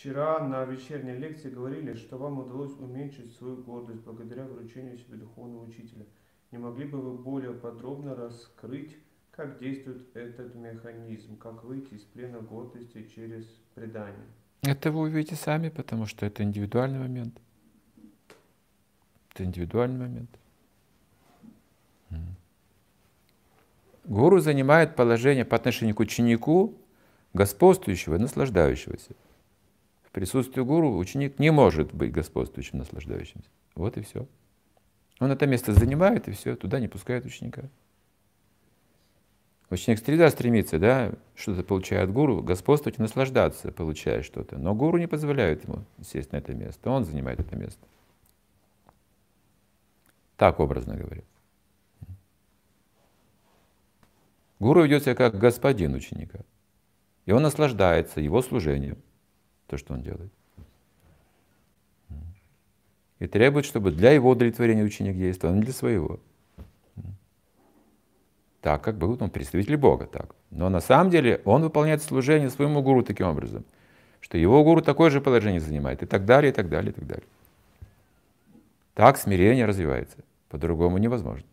Вчера на вечерней лекции говорили, что вам удалось уменьшить свою гордость благодаря вручению себе духовного учителя. Не могли бы вы более подробно раскрыть, как действует этот механизм, как выйти из плена гордости через предание? Это вы увидите сами, потому что это индивидуальный момент. Это индивидуальный момент. Гуру занимает положение по отношению к ученику, господствующего и наслаждающегося. В присутствии гуру ученик не может быть господствующим, наслаждающимся. Вот и все. Он это место занимает, и все, туда не пускает ученика. Ученик всегда стремится, да, что-то получая от гуру, господствовать и наслаждаться, получая что-то. Но гуру не позволяет ему сесть на это место, он занимает это место. Так образно говоря. Гуру ведет себя как господин ученика. И он наслаждается его служением то, что он делает. И требует, чтобы для его удовлетворения ученик действовал, а не для своего. Так, как бы он представитель Бога, так. Но на самом деле он выполняет служение своему гуру таким образом, что его гуру такое же положение занимает, и так далее, и так далее, и так далее. Так смирение развивается. По-другому невозможно.